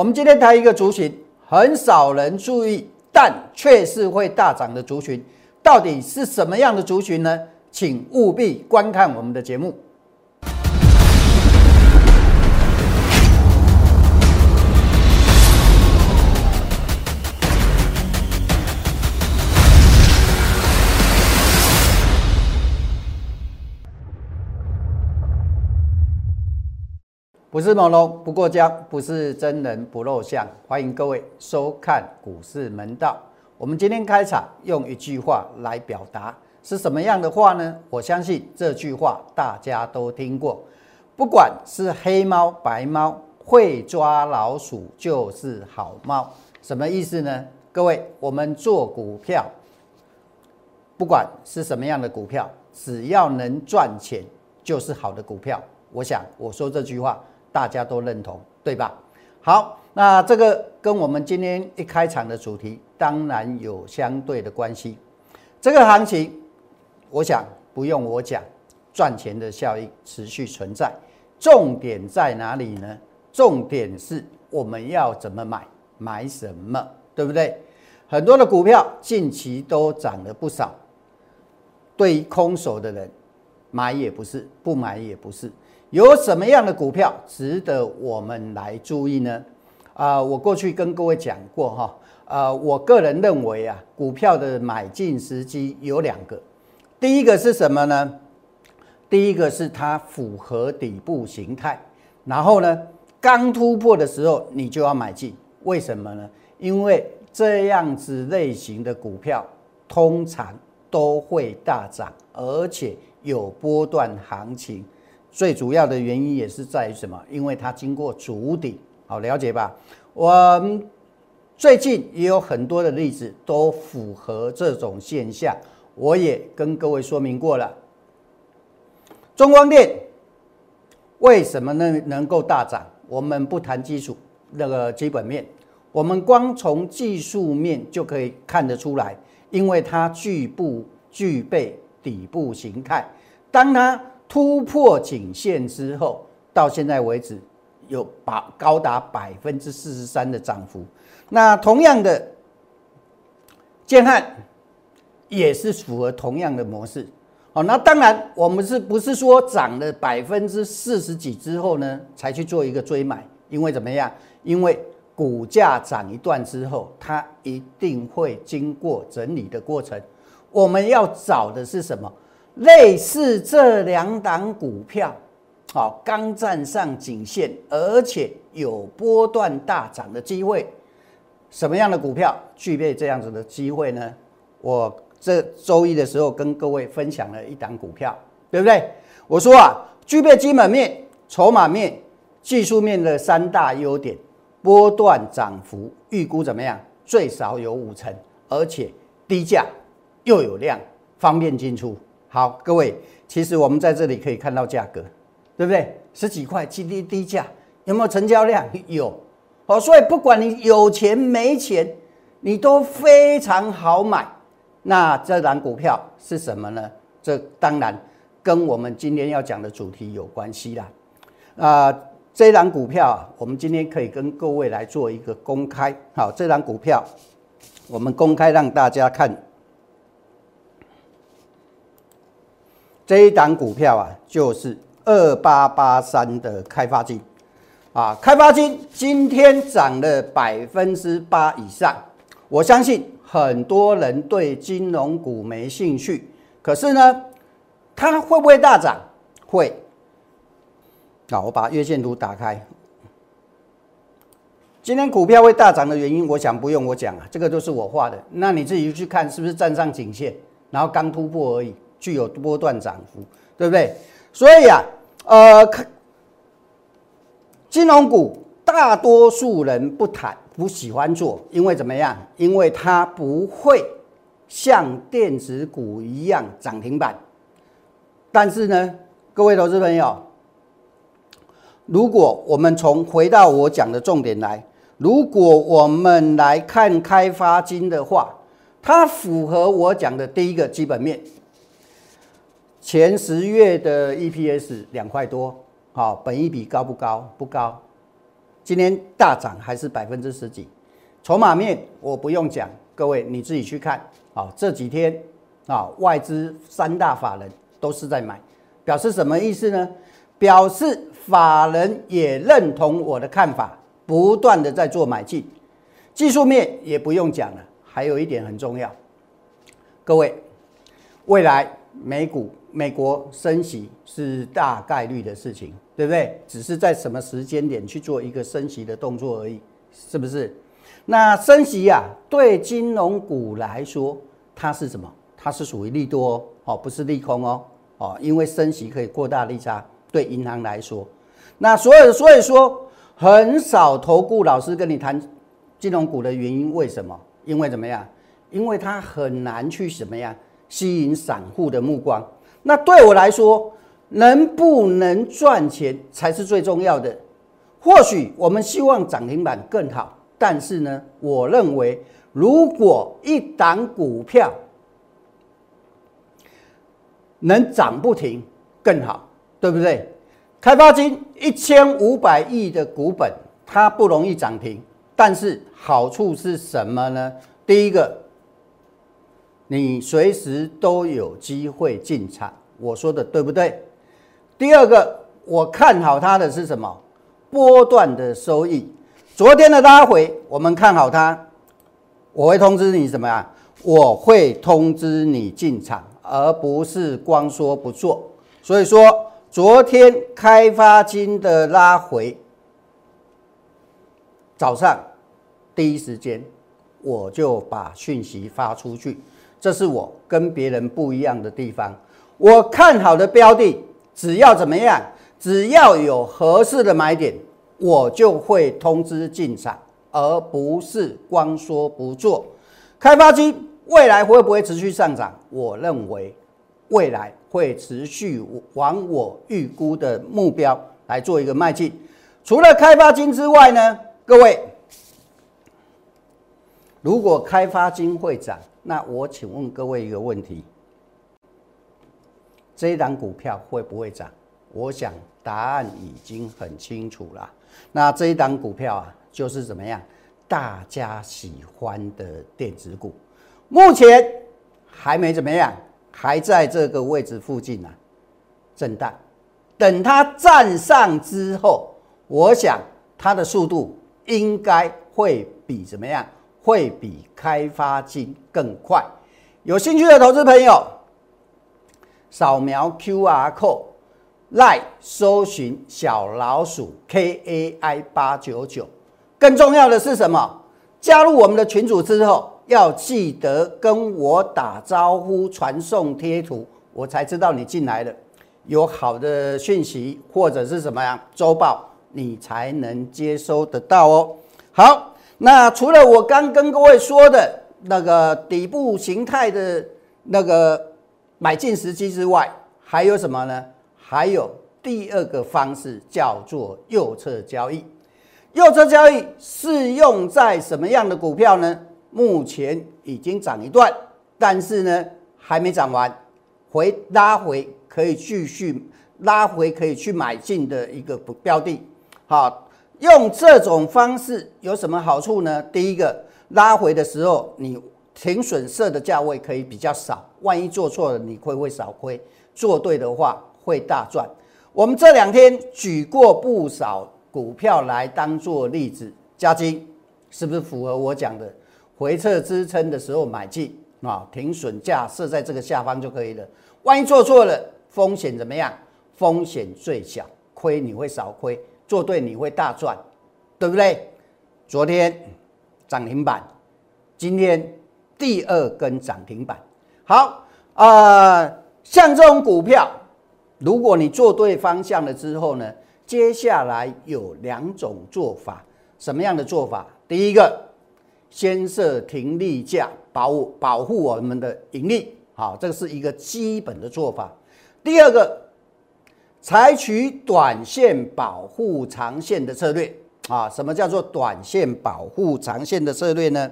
我们今天谈一个族群，很少人注意，但却是会大涨的族群，到底是什么样的族群呢？请务必观看我们的节目。不是朦胧不过江，不是真人不露相。欢迎各位收看股市门道。我们今天开场用一句话来表达，是什么样的话呢？我相信这句话大家都听过。不管是黑猫白猫，会抓老鼠就是好猫。什么意思呢？各位，我们做股票，不管是什么样的股票，只要能赚钱，就是好的股票。我想我说这句话。大家都认同，对吧？好，那这个跟我们今天一开场的主题当然有相对的关系。这个行情，我想不用我讲，赚钱的效应持续存在。重点在哪里呢？重点是我们要怎么买，买什么，对不对？很多的股票近期都涨了不少，对于空手的人，买也不是，不买也不是。有什么样的股票值得我们来注意呢？啊，我过去跟各位讲过哈，呃，我个人认为啊，股票的买进时机有两个，第一个是什么呢？第一个是它符合底部形态，然后呢，刚突破的时候你就要买进，为什么呢？因为这样子类型的股票通常都会大涨，而且有波段行情。最主要的原因也是在于什么？因为它经过筑底，好了解吧？我们最近也有很多的例子都符合这种现象，我也跟各位说明过了。中光电为什么能能够大涨？我们不谈基础那个基本面，我们光从技术面就可以看得出来，因为它具不具备底部形态，当它。突破颈线之后，到现在为止有把高达百分之四十三的涨幅。那同样的，建汉也是符合同样的模式。好，那当然我们是不是说涨了百分之四十几之后呢，才去做一个追买？因为怎么样？因为股价涨一段之后，它一定会经过整理的过程。我们要找的是什么？类似这两档股票，好，刚站上颈线，而且有波段大涨的机会。什么样的股票具备这样子的机会呢？我这周一的时候跟各位分享了一档股票，对不对？我说啊，具备基本面、筹码面、技术面的三大优点，波段涨幅预估怎么样？最少有五成，而且低价又有量，方便进出。好，各位，其实我们在这里可以看到价格，对不对？十几块，低低低价，有没有成交量？有。好，所以不管你有钱没钱，你都非常好买。那这档股票是什么呢？这当然跟我们今天要讲的主题有关系啦。啊，这档股票啊，我们今天可以跟各位来做一个公开。好，这档股票我们公开让大家看。这一档股票啊，就是二八八三的开发金啊，开发金今天涨了百分之八以上。我相信很多人对金融股没兴趣，可是呢，它会不会大涨？会。那我把月线图打开，今天股票会大涨的原因，我想不用我讲啊，这个都是我画的。那你自己去看，是不是站上颈线，然后刚突破而已。具有波段涨幅，对不对？所以啊，呃，金融股大多数人不谈不喜欢做，因为怎么样？因为它不会像电子股一样涨停板。但是呢，各位投资朋友，如果我们从回到我讲的重点来，如果我们来看开发金的话，它符合我讲的第一个基本面。前十月的 EPS 两块多，好，本益比高不高？不高。今天大涨还是百分之十几。筹码面我不用讲，各位你自己去看。啊，这几天啊，外资三大法人都是在买，表示什么意思呢？表示法人也认同我的看法，不断的在做买进。技术面也不用讲了，还有一点很重要，各位，未来美股美国升息是大概率的事情，对不对？只是在什么时间点去做一个升息的动作而已，是不是？那升息呀，对金融股来说，它是什么？它是属于利多哦，不是利空哦哦，因为升息可以扩大利差，对银行来说，那所以所以说，很少投顾老师跟你谈金融股的原因，为什么？因为怎么样？因为它很难去什么样吸引散户的目光。那对我来说，能不能赚钱才是最重要的。或许我们希望涨停板更好。但是呢，我认为如果一档股票能涨不停更好，对不对？开发金一千五百亿的股本，它不容易涨停，但是好处是什么呢？第一个，你随时都有机会进场，我说的对不对？第二个，我看好它的是什么？波段的收益。昨天的拉回，我们看好它，我会通知你什么呀？我会通知你进场，而不是光说不做。所以说，昨天开发金的拉回，早上第一时间我就把讯息发出去，这是我跟别人不一样的地方。我看好的标的，只要怎么样，只要有合适的买点。我就会通知进场，而不是光说不做。开发金未来会不会持续上涨？我认为未来会持续往我预估的目标来做一个迈进。除了开发金之外呢，各位，如果开发金会涨，那我请问各位一个问题：这一档股票会不会涨？我想答案已经很清楚了。那这一档股票啊，就是怎么样，大家喜欢的电子股，目前还没怎么样，还在这个位置附近呢，震荡。等它站上之后，我想它的速度应该会比怎么样，会比开发金更快。有兴趣的投资朋友，扫描 QR code。赖搜寻小老鼠 K A I 八九九，更重要的是什么？加入我们的群组之后，要记得跟我打招呼，传送贴图，我才知道你进来了。有好的讯息或者是什么呀？周报你才能接收得到哦。好，那除了我刚跟各位说的那个底部形态的那个买进时机之外，还有什么呢？还有第二个方式叫做右侧交易，右侧交易适用在什么样的股票呢？目前已经涨一段，但是呢还没涨完，回拉回可以继续拉回可以去买进的一个标的。好，用这种方式有什么好处呢？第一个，拉回的时候你停损设的价位可以比较少，万一做错了你会会少亏，做对的话。会大赚。我们这两天举过不少股票来当做例子，加金是不是符合我讲的回撤支撑的时候买进啊？停损价设在这个下方就可以了。万一做错了，风险怎么样？风险最小，亏你会少亏，做对你会大赚，对不对？昨天涨停板，今天第二根涨停板。好啊，像这种股票。如果你做对方向了之后呢，接下来有两种做法，什么样的做法？第一个，先设停利价，保保护我们的盈利，好，这个是一个基本的做法。第二个，采取短线保护长线的策略，啊，什么叫做短线保护长线的策略呢？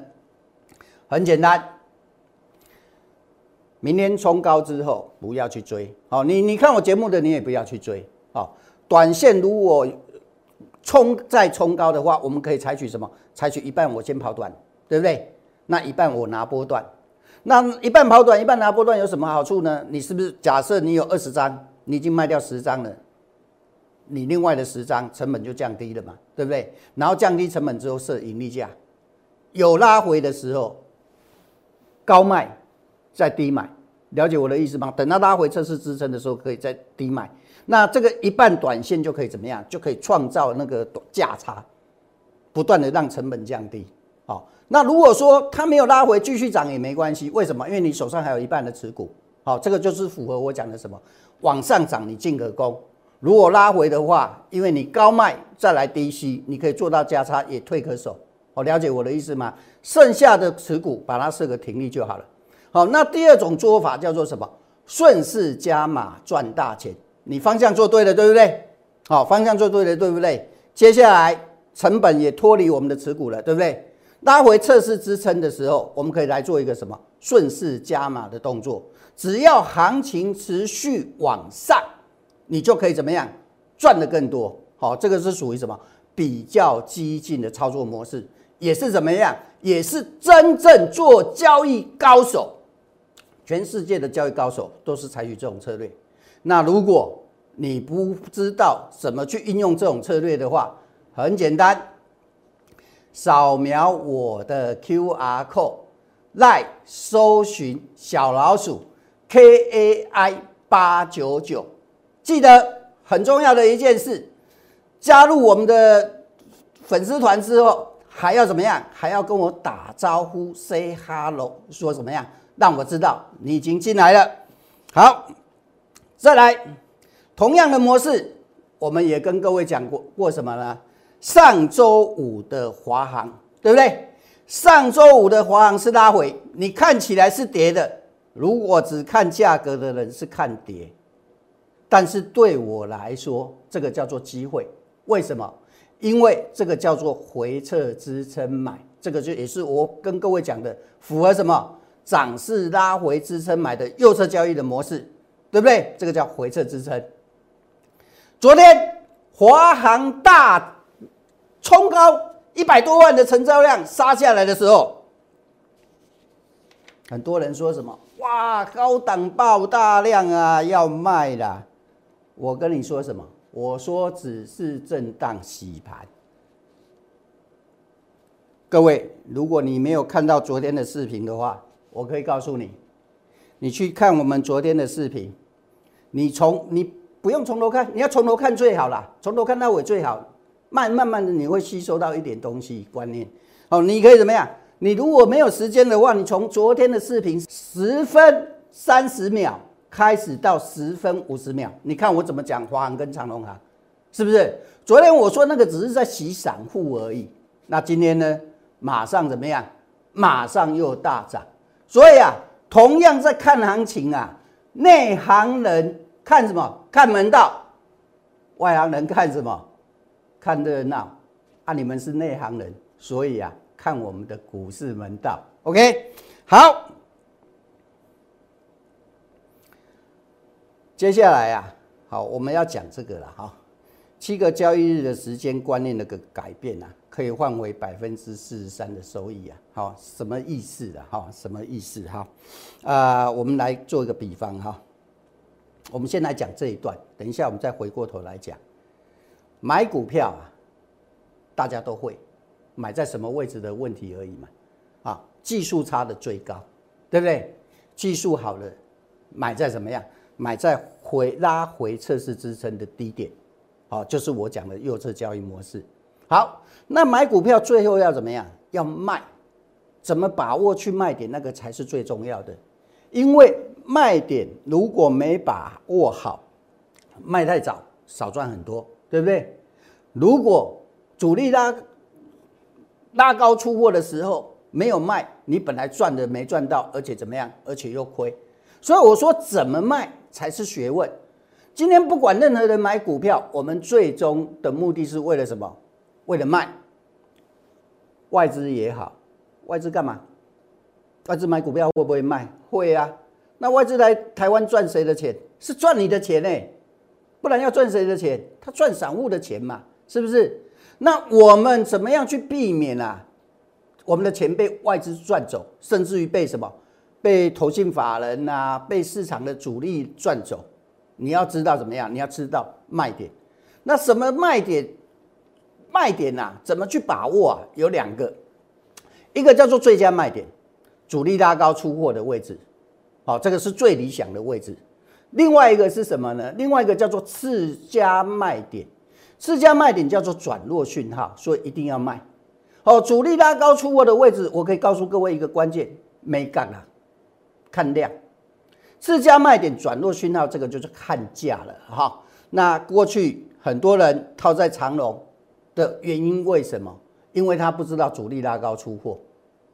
很简单。明天冲高之后，不要去追。好，你你看我节目的，你也不要去追。好，短线如果冲再冲高的话，我们可以采取什么？采取一半我先跑短，对不对？那一半我拿波段。那一半跑短，一半拿波段有什么好处呢？你是不是假设你有二十张，你已经卖掉十张了，你另外的十张成本就降低了嘛，对不对？然后降低成本之后设盈利价，有拉回的时候高卖再低买，了解我的意思吗？等到拉回测试支撑的时候可以再低买，那这个一半短线就可以怎么样？就可以创造那个价差，不断的让成本降低。好，那如果说它没有拉回继续涨也没关系，为什么？因为你手上还有一半的持股。好，这个就是符合我讲的什么？往上涨你进可攻，如果拉回的话，因为你高卖再来低吸，你可以做到加差也退可守。好，了解我的意思吗？剩下的持股把它设个停利就好了。好，那第二种做法叫做什么？顺势加码赚大钱。你方向做对了，对不对？好，方向做对了，对不对？接下来成本也脱离我们的持股了，对不对？拉回测试支撑的时候，我们可以来做一个什么顺势加码的动作。只要行情持续往上，你就可以怎么样赚的更多。好，这个是属于什么比较激进的操作模式，也是怎么样，也是真正做交易高手。全世界的交易高手都是采取这种策略。那如果你不知道怎么去应用这种策略的话，很简单。扫描我的 Q R code，来搜寻小老鼠 K A I 八九九。记得很重要的一件事，加入我们的粉丝团之后，还要怎么样？还要跟我打招呼，say hello，说怎么样？让我知道你已经进来了。好，再来，同样的模式，我们也跟各位讲过过什么呢？上周五的华航，对不对？上周五的华航是拉回，你看起来是跌的。如果只看价格的人是看跌，但是对我来说，这个叫做机会。为什么？因为这个叫做回撤支撑买，这个就也是我跟各位讲的，符合什么？涨势拉回支撑买的右侧交易的模式，对不对？这个叫回撤支撑。昨天华航大。冲高一百多万的成交量杀下来的时候，很多人说什么？哇，高档爆大量啊，要卖啦！我跟你说什么？我说只是震荡洗盘。各位，如果你没有看到昨天的视频的话，我可以告诉你，你去看我们昨天的视频，你从你不用从头看，你要从头看最好啦，从头看到尾最好。慢慢慢的，你会吸收到一点东西观念。哦，你可以怎么样？你如果没有时间的话，你从昨天的视频十分三十秒开始到十分五十秒，你看我怎么讲华航跟长隆航，是不是？昨天我说那个只是在洗散户而已，那今天呢？马上怎么样？马上又大涨。所以啊，同样在看行情啊，内行人看什么？看门道，外行人看什么？看热闹啊！你们是内行人，所以啊，看我们的股市门道。OK，好。接下来啊，好，我们要讲这个了哈。七个交易日的时间观念那个改变啊，可以换为百分之四十三的收益啊。好，什么意思的哈？什么意思哈？啊，我们来做一个比方哈。我们先来讲这一段，等一下我们再回过头来讲。买股票啊，大家都会买在什么位置的问题而已嘛。啊，技术差的最高，对不对？技术好了，买在怎么样？买在回拉回测试支撑的低点，好，就是我讲的右侧交易模式。好，那买股票最后要怎么样？要卖，怎么把握去卖点？那个才是最重要的。因为卖点如果没把握好，卖太早少赚很多。对不对？如果主力拉拉高出货的时候没有卖，你本来赚的没赚到，而且怎么样？而且又亏。所以我说怎么卖才是学问。今天不管任何人买股票，我们最终的目的是为了什么？为了卖。外资也好，外资干嘛？外资买股票会不会卖？会啊。那外资来台湾赚谁的钱？是赚你的钱呢？不然要赚谁的钱？他赚散户的钱嘛，是不是？那我们怎么样去避免啊？我们的钱被外资赚走，甚至于被什么？被投信法人呐，被市场的主力赚走。你要知道怎么样？你要知道卖点。那什么卖点？卖点呐？怎么去把握啊？有两个，一个叫做最佳卖点，主力拉高出货的位置，好，这个是最理想的位置。另外一个是什么呢？另外一个叫做次佳卖点，自家卖点叫做转弱讯号，所以一定要卖。好，主力拉高出货的位置，我可以告诉各位一个关键，没干啊，看量。自家卖点转弱讯号，这个就是看价了哈。那过去很多人套在长龙的原因为什么？因为他不知道主力拉高出货，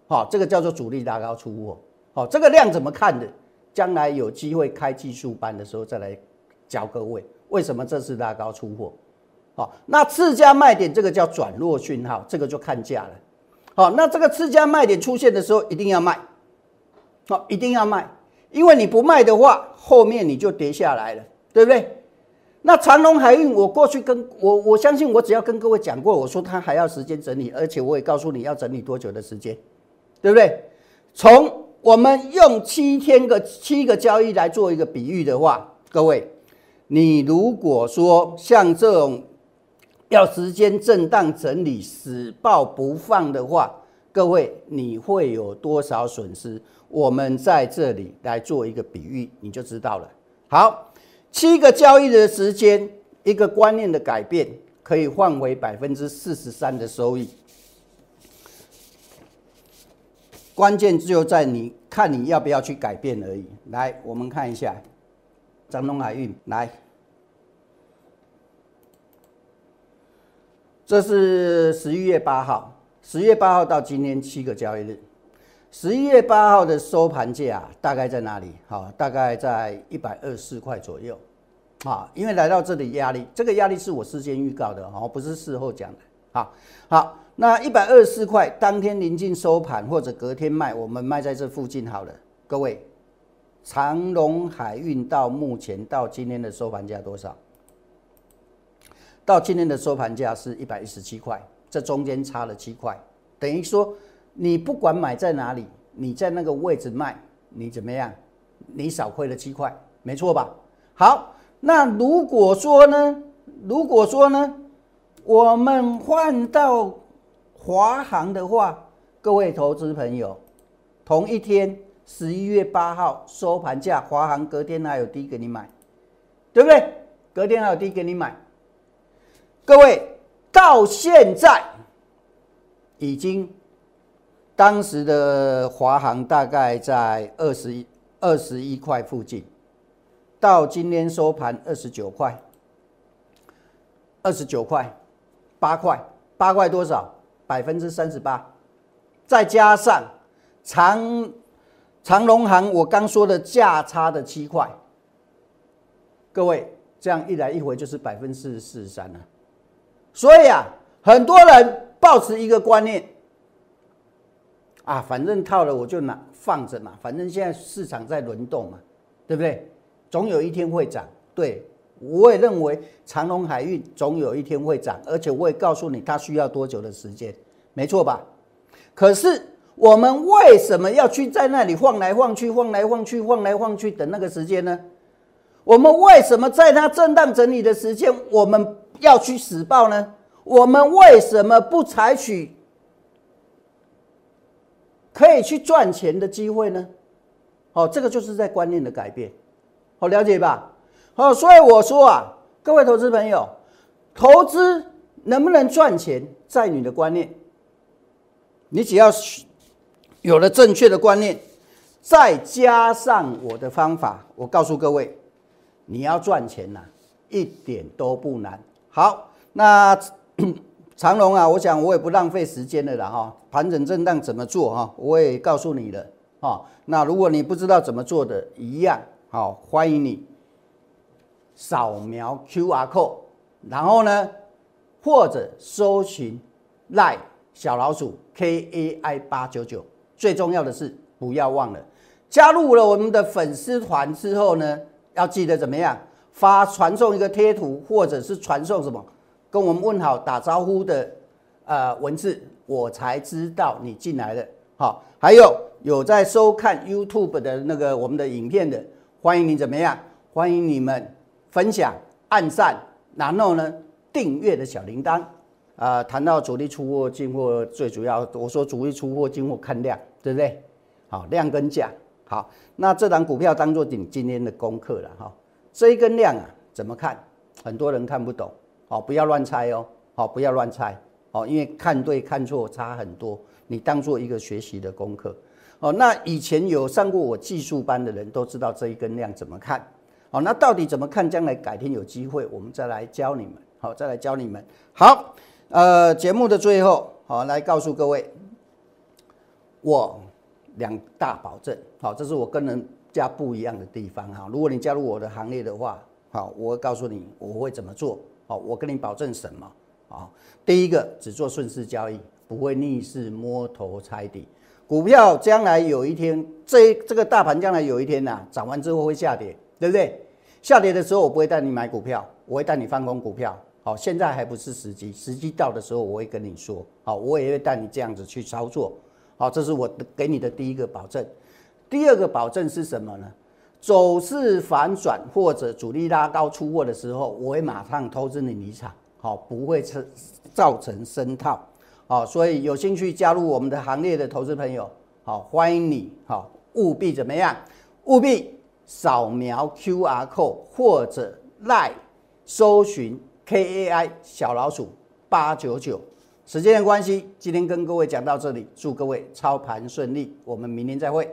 好，这个叫做主力拉高出货。好，这个量怎么看的？将来有机会开技术班的时候再来教各位，为什么这次拉高出货？好，那次价卖点这个叫转弱讯号，这个就看价了。好，那这个次价卖点出现的时候一定要卖，好，一定要卖，因为你不卖的话，后面你就跌下来了，对不对？那长隆海运，我过去跟我我相信我只要跟各位讲过，我说它还要时间整理，而且我也告诉你要整理多久的时间，对不对？从我们用七天个七个交易来做一个比喻的话，各位，你如果说像这种要时间震荡整理死抱不放的话，各位你会有多少损失？我们在这里来做一个比喻，你就知道了。好，七个交易的时间，一个观念的改变，可以换回百分之四十三的收益。关键就在你看你要不要去改变而已。来，我们看一下，张东海运来，这是十一月八号，十月八号到今天七个交易日，十一月八号的收盘价啊大概在哪里？好，大概在一百二十四块左右。啊，因为来到这里压力，这个压力是我事先预告的，哦，不是事后讲的。好，好。那一百二十四块，当天临近收盘或者隔天卖，我们卖在这附近好了。各位，长隆海运到目前到今天的收盘价多少？到今天的收盘价是一百一十七块，这中间差了七块，等于说你不管买在哪里，你在那个位置卖，你怎么样？你少亏了七块，没错吧？好，那如果说呢？如果说呢？我们换到华航的话，各位投资朋友，同一天十一月八号收盘价，华航隔天还有低给你买，对不对？隔天还有低给你买。各位到现在已经，当时的华航大概在二十一二十一块附近，到今天收盘二十九块，二十九块，八块，八块多少？百分之三十八，再加上长长隆行我刚说的价差的七块，各位这样一来一回就是百分之四十三了。所以啊，很多人抱持一个观念啊，反正套了我就拿放着嘛，反正现在市场在轮动嘛，对不对？总有一天会涨，对。我也认为长隆海运总有一天会涨，而且我也告诉你它需要多久的时间，没错吧？可是我们为什么要去在那里晃来晃去、晃来晃去、晃来晃去等那个时间呢？我们为什么在它震荡整理的时间，我们要去死报呢？我们为什么不采取可以去赚钱的机会呢？哦，这个就是在观念的改变，好了解吧？好，所以我说啊，各位投资朋友，投资能不能赚钱，在你的观念。你只要有了正确的观念，再加上我的方法，我告诉各位，你要赚钱呐，一点都不难。好，那 长龙啊，我想我也不浪费时间了啦哈。盘整震荡怎么做哈，我也告诉你了哈。那如果你不知道怎么做的，一样好，欢迎你。扫描 Q R code，然后呢，或者搜寻赖小老鼠 K A I 八九九。最重要的是，不要忘了加入了我们的粉丝团之后呢，要记得怎么样发传送一个贴图，或者是传送什么跟我们问好打招呼的呃文字，我才知道你进来了。好，还有有在收看 YouTube 的那个我们的影片的，欢迎你怎么样？欢迎你们分享、按赞，然后呢订阅的小铃铛。啊，谈到主力出货进货，最主要我说主力出货进货看量，对不对？好，量跟价。好，那这档股票当做你今天的功课了哈。这一根量啊，怎么看？很多人看不懂，好，不要乱猜哦，好，不要乱猜，哦，因为看对看错差很多，你当做一个学习的功课，哦，那以前有上过我技术班的人都知道这一根量怎么看，哦，那到底怎么看？将来改天有机会我们再来教你们，好，再来教你们。好，呃，节目的最后，好，来告诉各位，我。两大保证，好，这是我个人家不一样的地方哈。如果你加入我的行列的话，好，我会告诉你我会怎么做，好，我跟你保证什么啊？第一个，只做顺势交易，不会逆势摸头猜底。股票将来有一天，这这个大盘将来有一天呐，涨完之后会下跌，对不对？下跌的时候，我不会带你买股票，我会带你放空股票。好，现在还不是时机，时机到的时候，我会跟你说，好，我也会带你这样子去操作。好，这是我给你的第一个保证。第二个保证是什么呢？走势反转或者主力拉高出货的时候，我会马上通知你离场，好，不会成造成深套。好，所以有兴趣加入我们的行列的投资朋友，好，欢迎你，好，务必怎么样？务必扫描 Q R code 或者赖搜寻 K A I 小老鼠八九九。时间的关系，今天跟各位讲到这里，祝各位操盘顺利，我们明天再会。